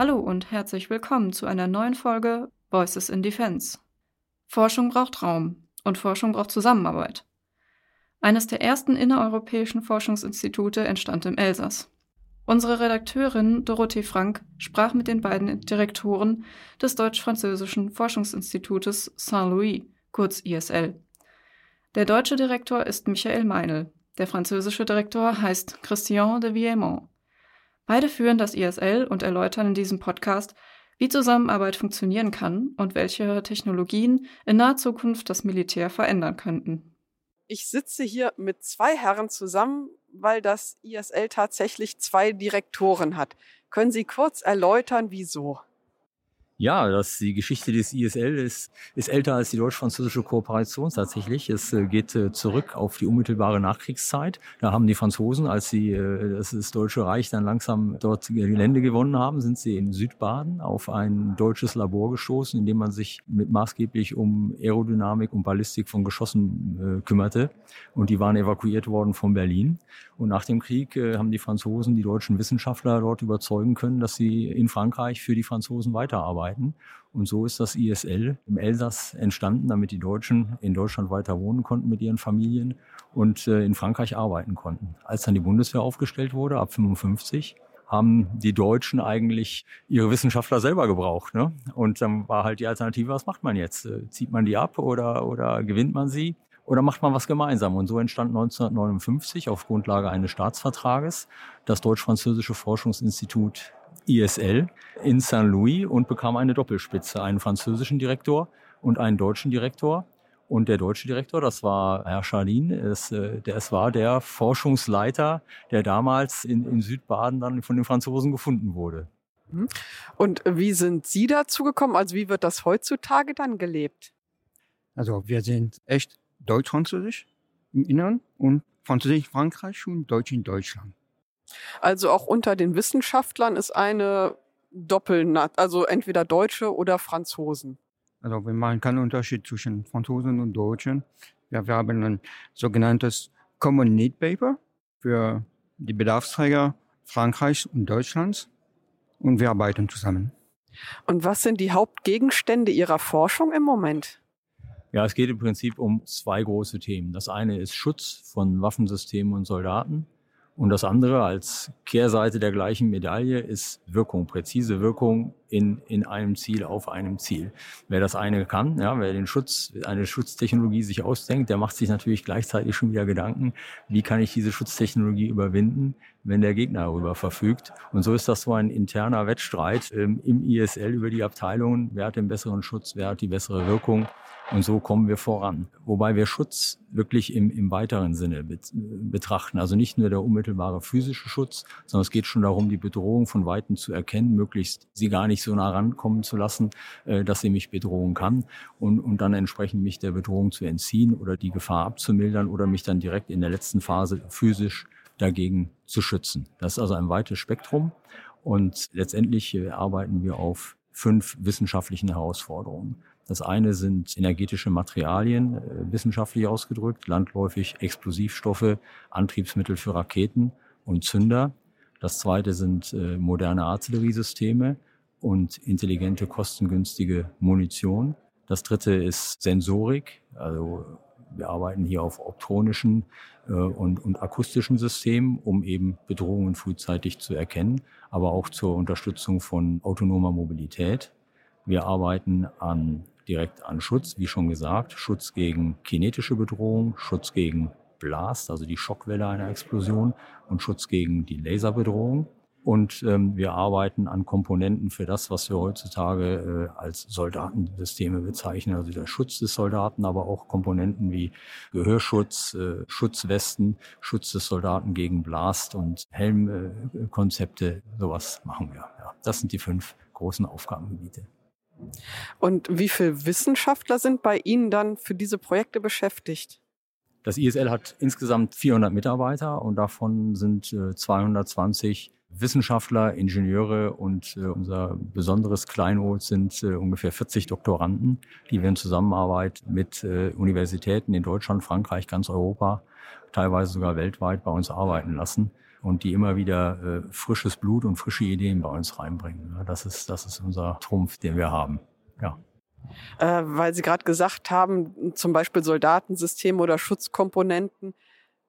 Hallo und herzlich willkommen zu einer neuen Folge Voices in Defense. Forschung braucht Raum und Forschung braucht Zusammenarbeit. Eines der ersten innereuropäischen Forschungsinstitute entstand im Elsass. Unsere Redakteurin Dorothee Frank sprach mit den beiden Direktoren des deutsch-französischen Forschungsinstitutes Saint-Louis, kurz ISL. Der deutsche Direktor ist Michael Meinl, der französische Direktor heißt Christian de Viemont. Beide führen das ISL und erläutern in diesem Podcast, wie Zusammenarbeit funktionieren kann und welche Technologien in naher Zukunft das Militär verändern könnten. Ich sitze hier mit zwei Herren zusammen, weil das ISL tatsächlich zwei Direktoren hat. Können Sie kurz erläutern, wieso? Ja, das, die Geschichte des ISL ist, ist älter als die deutsch-französische Kooperation tatsächlich. Es äh, geht äh, zurück auf die unmittelbare Nachkriegszeit. Da haben die Franzosen, als sie äh, das, Deutsche Reich dann langsam dort Gelände gewonnen haben, sind sie in Südbaden auf ein deutsches Labor gestoßen, in dem man sich mit maßgeblich um Aerodynamik und Ballistik von Geschossen äh, kümmerte. Und die waren evakuiert worden von Berlin. Und nach dem Krieg haben die Franzosen die deutschen Wissenschaftler dort überzeugen können, dass sie in Frankreich für die Franzosen weiterarbeiten arbeiten. Und so ist das ISL im Elsass entstanden, damit die Deutschen in Deutschland weiter wohnen konnten mit ihren Familien und äh, in Frankreich arbeiten konnten. Als dann die Bundeswehr aufgestellt wurde, ab 55, haben die Deutschen eigentlich ihre Wissenschaftler selber gebraucht. Ne? Und dann war halt die Alternative, was macht man jetzt? Äh, zieht man die ab oder, oder gewinnt man sie? Oder macht man was gemeinsam? Und so entstand 1959 auf Grundlage eines Staatsvertrages das Deutsch-Französische Forschungsinstitut ISL in St. Louis und bekam eine Doppelspitze, einen französischen Direktor und einen deutschen Direktor. Und der deutsche Direktor, das war Herr Schalin, ist, äh, der, es war der Forschungsleiter, der damals in, in Südbaden dann von den Franzosen gefunden wurde. Mhm. Und wie sind Sie dazu gekommen? Also wie wird das heutzutage dann gelebt? Also wir sind echt deutsch-französisch im Inneren und französisch in Frankreich und deutsch in Deutschland. Also auch unter den Wissenschaftlern ist eine Doppelnat, also entweder Deutsche oder Franzosen. Also wir machen keinen Unterschied zwischen Franzosen und Deutschen. Ja, wir haben ein sogenanntes Common Need Paper für die Bedarfsträger Frankreichs und Deutschlands und wir arbeiten zusammen. Und was sind die Hauptgegenstände Ihrer Forschung im Moment? Ja, es geht im Prinzip um zwei große Themen. Das eine ist Schutz von Waffensystemen und Soldaten und das andere als Kehrseite der gleichen Medaille ist Wirkung, präzise Wirkung in, in einem Ziel, auf einem Ziel. Wer das eine kann, ja, wer den Schutz, eine Schutztechnologie sich ausdenkt, der macht sich natürlich gleichzeitig schon wieder Gedanken, wie kann ich diese Schutztechnologie überwinden, wenn der Gegner darüber verfügt. Und so ist das so ein interner Wettstreit ähm, im ISL über die Abteilungen, wer hat den besseren Schutz, wer hat die bessere Wirkung. Und so kommen wir voran. Wobei wir Schutz wirklich im, im weiteren Sinne betrachten. Also nicht nur der unmittelbare physische Schutz, sondern es geht schon darum, die Bedrohung von Weitem zu erkennen, möglichst sie gar nicht so nah rankommen zu lassen, äh, dass sie mich bedrohen kann und, und dann entsprechend mich der Bedrohung zu entziehen oder die Gefahr abzumildern oder mich dann direkt in der letzten Phase physisch dagegen zu schützen. Das ist also ein weites Spektrum und letztendlich äh, arbeiten wir auf fünf wissenschaftlichen Herausforderungen. Das eine sind energetische Materialien, äh, wissenschaftlich ausgedrückt, landläufig Explosivstoffe, Antriebsmittel für Raketen und Zünder. Das zweite sind äh, moderne Artilleriesysteme und intelligente, kostengünstige Munition. Das dritte ist Sensorik. Also wir arbeiten hier auf optronischen äh, und, und akustischen Systemen, um eben Bedrohungen frühzeitig zu erkennen, aber auch zur Unterstützung von autonomer Mobilität. Wir arbeiten an direkt an Schutz, wie schon gesagt, Schutz gegen kinetische Bedrohung, Schutz gegen Blast, also die Schockwelle einer Explosion und Schutz gegen die Laserbedrohung. Und ähm, wir arbeiten an Komponenten für das, was wir heutzutage äh, als Soldatensysteme bezeichnen, also der Schutz des Soldaten, aber auch Komponenten wie Gehörschutz, äh, Schutzwesten, Schutz des Soldaten gegen Blast und Helmkonzepte, äh, sowas machen wir. Ja, das sind die fünf großen Aufgabengebiete. Und wie viele Wissenschaftler sind bei Ihnen dann für diese Projekte beschäftigt? Das ISL hat insgesamt 400 Mitarbeiter und davon sind äh, 220 Wissenschaftler, Ingenieure und äh, unser besonderes Kleinod sind äh, ungefähr 40 Doktoranden, die wir in Zusammenarbeit mit äh, Universitäten in Deutschland, Frankreich, ganz Europa, teilweise sogar weltweit bei uns arbeiten lassen. und die immer wieder äh, frisches Blut und frische Ideen bei uns reinbringen. Das ist, das ist unser Trumpf, den wir haben. Ja. Äh, weil Sie gerade gesagt haben, zum Beispiel Soldatensysteme oder Schutzkomponenten.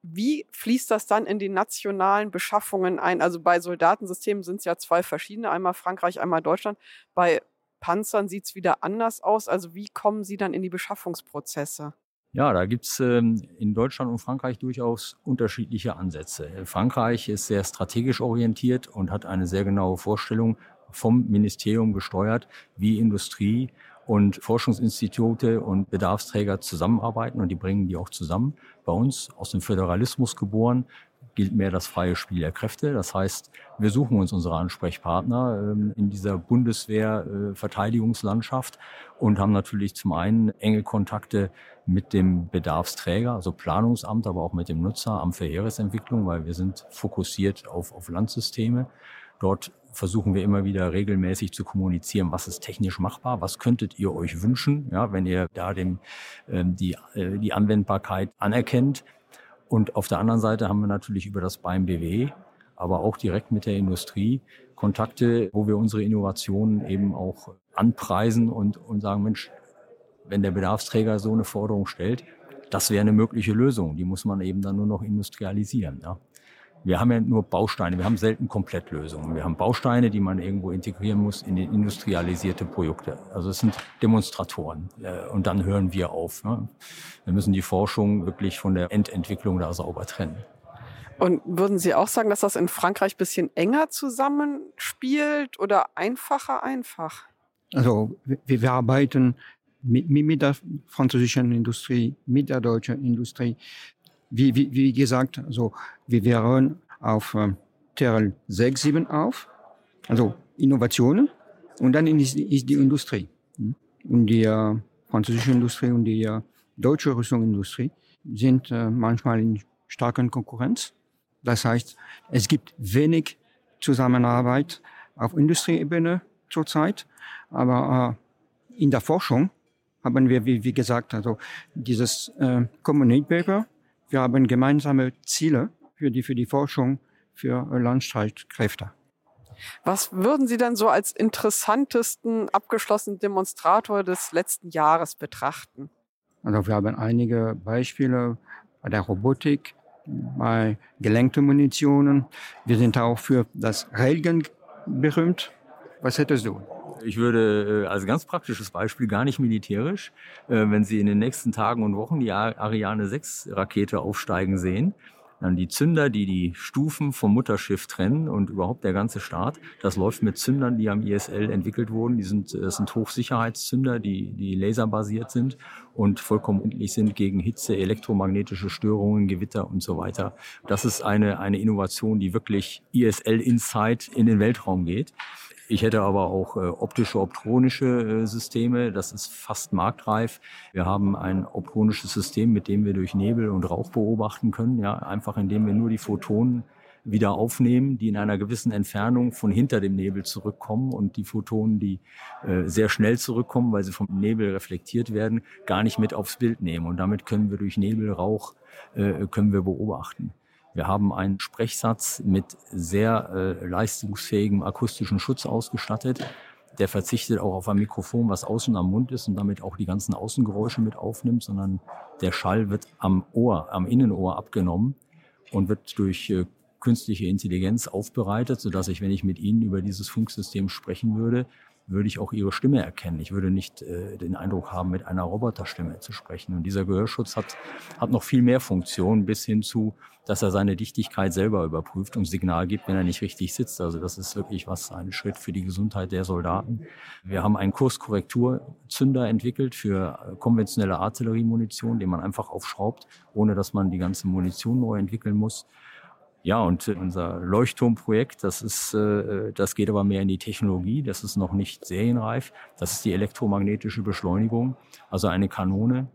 Wie fließt das dann in die nationalen Beschaffungen ein? Also bei Soldatensystemen sind es ja zwei verschiedene, einmal Frankreich, einmal Deutschland. Bei Panzern sieht es wieder anders aus. Also wie kommen Sie dann in die Beschaffungsprozesse? Ja, da gibt's ähm, in Deutschland und Frankreich durchaus unterschiedliche Ansätze. Frankreich ist sehr strategisch orientiert und hat eine sehr genaue Vorstellung vom Ministerium gesteuert, wie Industrie und Forschungsinstitute und Bedarfsträger zusammenarbeiten und die bringen die auch zusammen. Bei uns aus dem Föderalismus geboren gilt mehr das freie Spiel der Kräfte. Das heißt, wir suchen uns unsere Ansprechpartner ähm, in dieser Bundeswehr-Verteidigungslandschaft und haben natürlich zum einen enge Kontakte mit dem Bedarfsträger, also Planungsamt, aber auch mit dem Nutzer, Amt für Heeresentwicklung, weil wir sind fokussiert auf, auf Landsysteme. Dort versuchen wir immer wieder regelmäßig zu kommunizieren, was ist technisch machbar, was könntet ihr euch wünschen, ja, wenn ihr da dem, ähm, die, äh, die Anwendbarkeit anerkennt. Und auf der anderen Seite haben wir natürlich über das BAM BW, aber auch direkt mit der Industrie Kontakte, wo wir unsere Innovationen eben auch anpreisen und, und sagen, Mensch, wenn der Bedarfsträger so eine Forderung stellt, das wäre eine mögliche Lösung. Die muss man eben dann nur noch industrialisieren. Ja. Wir haben ja nur Bausteine, wir haben selten Komplettlösungen. Wir haben Bausteine, die man irgendwo integrieren muss in industrialisierte Projekte. Also es sind Demonstratoren äh, und dann hören wir auf. Ne? Wir müssen die Forschung wirklich von der Endentwicklung da sauber trennen. Und würden Sie auch sagen, dass das in Frankreich ein bisschen enger zusammenspielt oder einfacher einfach? Also wir, wir arbeiten mit, mit der französischen Industrie, mit der deutschen Industrie wie, wie, wie gesagt, also wir wären auf ähm, Terrell 6, 7 auf, also Innovationen und dann ist, ist die Industrie. Hm? Und die äh, französische Industrie und die äh, deutsche Rüstungsindustrie sind äh, manchmal in starken Konkurrenz. Das heißt, es gibt wenig Zusammenarbeit auf Industrieebene zurzeit, aber äh, in der Forschung haben wir, wie, wie gesagt, also dieses äh, Common Paper wir haben gemeinsame Ziele für die, für die Forschung für Landstreitkräfte. Was würden Sie dann so als interessantesten abgeschlossenen Demonstrator des letzten Jahres betrachten? Also wir haben einige Beispiele bei der Robotik, bei gelenkten Munitionen. Wir sind auch für das Railgun berühmt. Was hättest du? Ich würde äh, als ganz praktisches Beispiel gar nicht militärisch, äh, wenn Sie in den nächsten Tagen und Wochen die Ariane 6 Rakete aufsteigen sehen, dann die Zünder, die die Stufen vom Mutterschiff trennen und überhaupt der ganze Start. Das läuft mit Zündern, die am ISL entwickelt wurden. Die sind, das sind Hochsicherheitszünder, die, die laserbasiert sind und vollkommen endlich sind gegen Hitze, elektromagnetische Störungen, Gewitter und so weiter. Das ist eine, eine Innovation, die wirklich ISL Insight in den Weltraum geht. Ich hätte aber auch äh, optische, optronische äh, Systeme. Das ist fast marktreif. Wir haben ein optronisches System, mit dem wir durch Nebel und Rauch beobachten können. Ja, einfach indem wir nur die Photonen wieder aufnehmen, die in einer gewissen Entfernung von hinter dem Nebel zurückkommen und die Photonen, die äh, sehr schnell zurückkommen, weil sie vom Nebel reflektiert werden, gar nicht mit aufs Bild nehmen. Und damit können wir durch Nebel, Rauch, äh, können wir beobachten. Wir haben einen Sprechsatz mit sehr äh, leistungsfähigem akustischen Schutz ausgestattet. Der verzichtet auch auf ein Mikrofon, was außen am Mund ist und damit auch die ganzen Außengeräusche mit aufnimmt, sondern der Schall wird am Ohr, am Innenohr abgenommen und wird durch äh, künstliche Intelligenz aufbereitet, sodass ich, wenn ich mit Ihnen über dieses Funksystem sprechen würde, würde ich auch ihre Stimme erkennen. Ich würde nicht äh, den Eindruck haben, mit einer Roboterstimme zu sprechen. Und dieser Gehörschutz hat, hat noch viel mehr Funktionen bis hin zu, dass er seine Dichtigkeit selber überprüft und Signal gibt, wenn er nicht richtig sitzt. Also das ist wirklich was, ein Schritt für die Gesundheit der Soldaten. Wir haben einen Kurskorrekturzünder entwickelt für äh, konventionelle Artilleriemunition, den man einfach aufschraubt, ohne dass man die ganze Munition neu entwickeln muss. Ja, und unser Leuchtturmprojekt, das ist, äh, das geht aber mehr in die Technologie. Das ist noch nicht serienreif. Das ist die elektromagnetische Beschleunigung, also eine Kanone,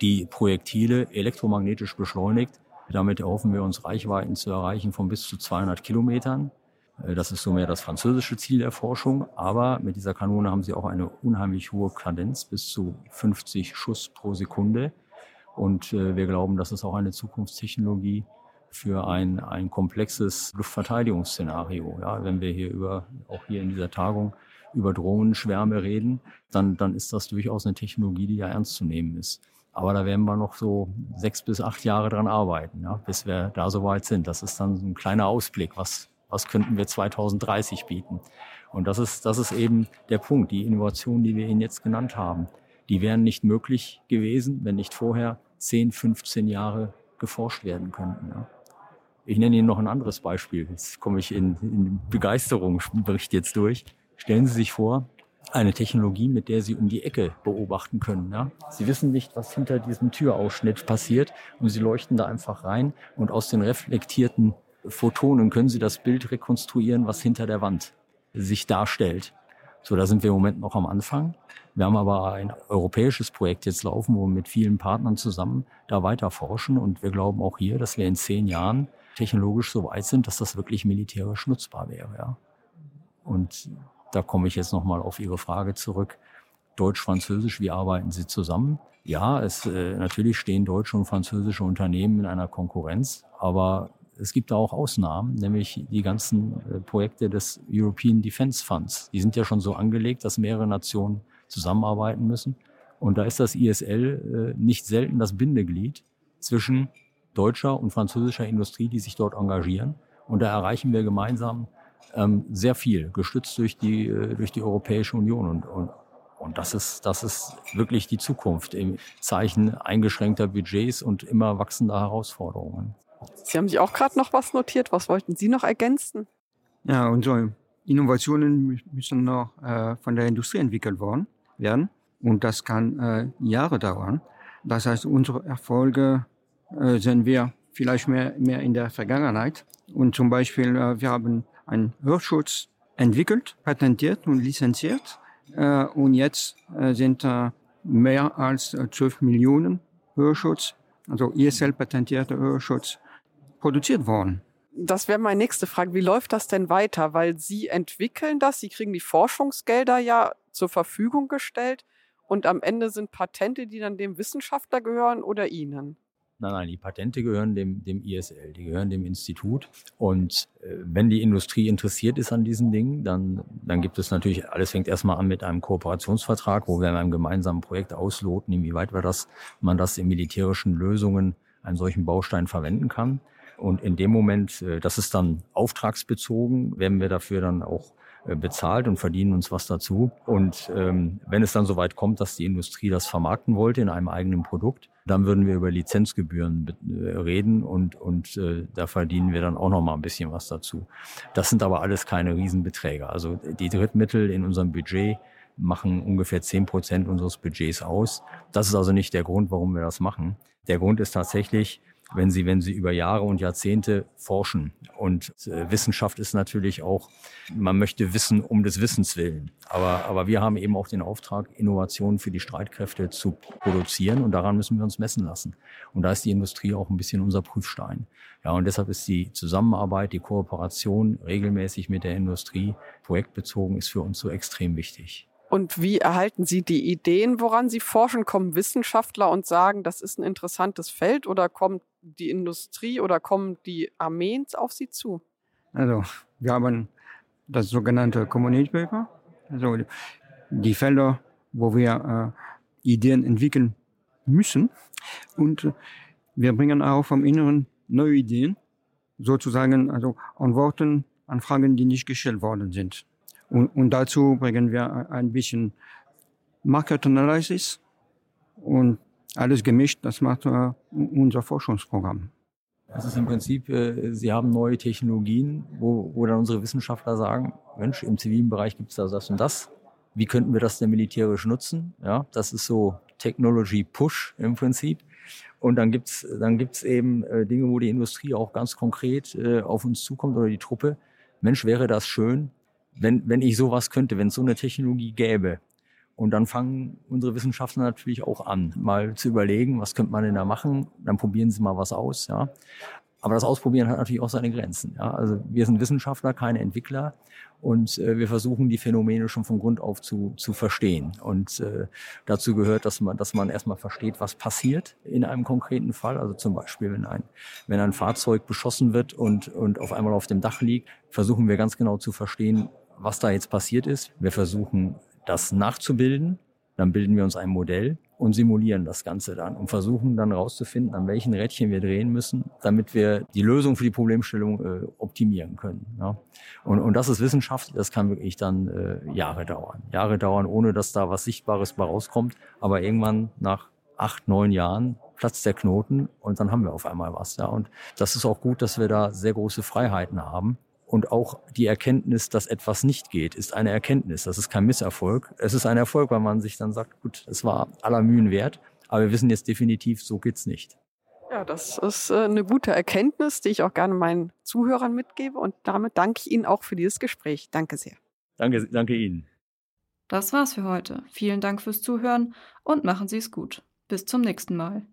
die Projektile elektromagnetisch beschleunigt. Damit erhoffen wir uns Reichweiten zu erreichen von bis zu 200 Kilometern. Äh, das ist so mehr das französische Ziel der Forschung. Aber mit dieser Kanone haben sie auch eine unheimlich hohe Kadenz, bis zu 50 Schuss pro Sekunde. Und äh, wir glauben, das ist auch eine Zukunftstechnologie, für ein, ein komplexes Luftverteidigungsszenario. Ja, wenn wir hier über, auch hier in dieser Tagung, über Drohnenschwärme reden, dann, dann ist das durchaus eine Technologie, die ja ernst zu nehmen ist. Aber da werden wir noch so sechs bis acht Jahre dran arbeiten, ja, bis wir da so weit sind. Das ist dann ein kleiner Ausblick. Was, was könnten wir 2030 bieten? Und das ist, das ist eben der Punkt. Die Innovationen, die wir Ihnen jetzt genannt haben, die wären nicht möglich gewesen, wenn nicht vorher 10, 15 Jahre geforscht werden könnten. Ja. Ich nenne Ihnen noch ein anderes Beispiel. Jetzt komme ich in, in Begeisterungsbericht jetzt durch. Stellen Sie sich vor, eine Technologie, mit der Sie um die Ecke beobachten können. Ja? Sie wissen nicht, was hinter diesem Türausschnitt passiert und Sie leuchten da einfach rein und aus den reflektierten Photonen können Sie das Bild rekonstruieren, was hinter der Wand sich darstellt. So, da sind wir im Moment noch am Anfang. Wir haben aber ein europäisches Projekt jetzt laufen, wo wir mit vielen Partnern zusammen da weiter forschen. Und wir glauben auch hier, dass wir in zehn Jahren technologisch so weit sind, dass das wirklich militärisch nutzbar wäre. Ja. Und da komme ich jetzt nochmal auf Ihre Frage zurück. Deutsch-Französisch, wie arbeiten Sie zusammen? Ja, es, äh, natürlich stehen deutsche und französische Unternehmen in einer Konkurrenz, aber es gibt da auch Ausnahmen, nämlich die ganzen äh, Projekte des European Defence Funds. Die sind ja schon so angelegt, dass mehrere Nationen zusammenarbeiten müssen. Und da ist das ISL äh, nicht selten das Bindeglied zwischen deutscher und französischer Industrie, die sich dort engagieren. Und da erreichen wir gemeinsam ähm, sehr viel, gestützt durch die, äh, durch die Europäische Union. Und, und, und das, ist, das ist wirklich die Zukunft im Zeichen eingeschränkter Budgets und immer wachsender Herausforderungen. Sie haben sich auch gerade noch was notiert. Was wollten Sie noch ergänzen? Ja, unsere Innovationen müssen noch äh, von der Industrie entwickelt worden, werden. Und das kann äh, Jahre dauern. Das heißt, unsere Erfolge äh, sehen wir vielleicht mehr, mehr in der Vergangenheit. Und zum Beispiel, äh, wir haben einen Hörschutz entwickelt, patentiert und lizenziert. Äh, und jetzt äh, sind äh, mehr als äh, 12 Millionen Hörschutz, also ESL patentierte Hörschutz produziert worden. Das wäre meine nächste Frage. Wie läuft das denn weiter? Weil Sie entwickeln das, Sie kriegen die Forschungsgelder ja zur Verfügung gestellt und am Ende sind Patente, die dann dem Wissenschaftler gehören oder Ihnen? Nein, nein, die Patente gehören dem, dem ISL, die gehören dem Institut. Und äh, wenn die Industrie interessiert ist an diesen Dingen, dann, dann gibt es natürlich, alles fängt erstmal an mit einem Kooperationsvertrag, wo wir in einem gemeinsamen Projekt ausloten, inwieweit wir das, man das in militärischen Lösungen einen solchen Baustein verwenden kann. Und in dem Moment, äh, das ist dann auftragsbezogen, werden wir dafür dann auch bezahlt und verdienen uns was dazu. Und ähm, wenn es dann soweit kommt, dass die Industrie das vermarkten wollte in einem eigenen Produkt, dann würden wir über Lizenzgebühren äh, reden und, und äh, da verdienen wir dann auch noch mal ein bisschen was dazu. Das sind aber alles keine Riesenbeträge. Also die Drittmittel in unserem Budget machen ungefähr zehn Prozent unseres Budgets aus. Das ist also nicht der Grund, warum wir das machen. Der Grund ist tatsächlich, wenn Sie, wenn Sie über Jahre und Jahrzehnte forschen. Und äh, Wissenschaft ist natürlich auch, man möchte wissen um des Wissens willen. Aber, aber wir haben eben auch den Auftrag, Innovationen für die Streitkräfte zu produzieren und daran müssen wir uns messen lassen. Und da ist die Industrie auch ein bisschen unser Prüfstein. Ja, und deshalb ist die Zusammenarbeit, die Kooperation regelmäßig mit der Industrie projektbezogen ist für uns so extrem wichtig. Und wie erhalten Sie die Ideen, woran Sie forschen? Kommen Wissenschaftler und sagen, das ist ein interessantes Feld oder kommt die Industrie oder kommen die Armeen auf Sie zu? Also, wir haben das sogenannte Community Paper, also die Felder, wo wir äh, Ideen entwickeln müssen. Und wir bringen auch vom Inneren neue Ideen, sozusagen also Antworten an Fragen, die nicht gestellt worden sind. Und, und dazu bringen wir ein bisschen Market Analysis und alles gemischt. Das macht uh, unser Forschungsprogramm. Das ist im Prinzip, äh, Sie haben neue Technologien, wo, wo dann unsere Wissenschaftler sagen, Mensch, im zivilen Bereich gibt es da das und das. Wie könnten wir das denn militärisch nutzen? Ja, das ist so Technology Push im Prinzip. Und dann gibt's dann gibt's eben äh, Dinge, wo die Industrie auch ganz konkret äh, auf uns zukommt oder die Truppe. Mensch, wäre das schön, wenn, wenn ich sowas könnte, wenn es so eine Technologie gäbe. Und dann fangen unsere Wissenschaftler natürlich auch an, mal zu überlegen, was könnte man denn da machen. Dann probieren sie mal was aus, ja. Aber das Ausprobieren hat natürlich auch seine Grenzen. Ja? Also wir sind Wissenschaftler, keine Entwickler und äh, wir versuchen die Phänomene schon von Grund auf zu, zu verstehen. Und äh, dazu gehört, dass man, dass man erstmal versteht, was passiert in einem konkreten Fall. Also zum Beispiel, wenn ein, wenn ein Fahrzeug beschossen wird und, und auf einmal auf dem Dach liegt, versuchen wir ganz genau zu verstehen, was da jetzt passiert ist. Wir versuchen das nachzubilden. Dann bilden wir uns ein Modell und simulieren das Ganze dann und versuchen dann herauszufinden, an welchen Rädchen wir drehen müssen, damit wir die Lösung für die Problemstellung äh, optimieren können. Ja. Und, und das ist Wissenschaft, das kann wirklich dann äh, Jahre dauern. Jahre dauern, ohne dass da was Sichtbares bei rauskommt. Aber irgendwann nach acht, neun Jahren platzt der Knoten und dann haben wir auf einmal was. Ja. Und das ist auch gut, dass wir da sehr große Freiheiten haben und auch die Erkenntnis, dass etwas nicht geht, ist eine Erkenntnis. Das ist kein Misserfolg. Es ist ein Erfolg, weil man sich dann sagt, gut, es war aller Mühen wert, aber wir wissen jetzt definitiv, so geht's nicht. Ja, das ist äh, eine gute Erkenntnis, die ich auch gerne meinen Zuhörern mitgebe. Und damit danke ich Ihnen auch für dieses Gespräch. Danke sehr. Danke, danke Ihnen. Das war's für heute. Vielen Dank fürs Zuhören und machen Sie es gut. Bis zum nächsten Mal.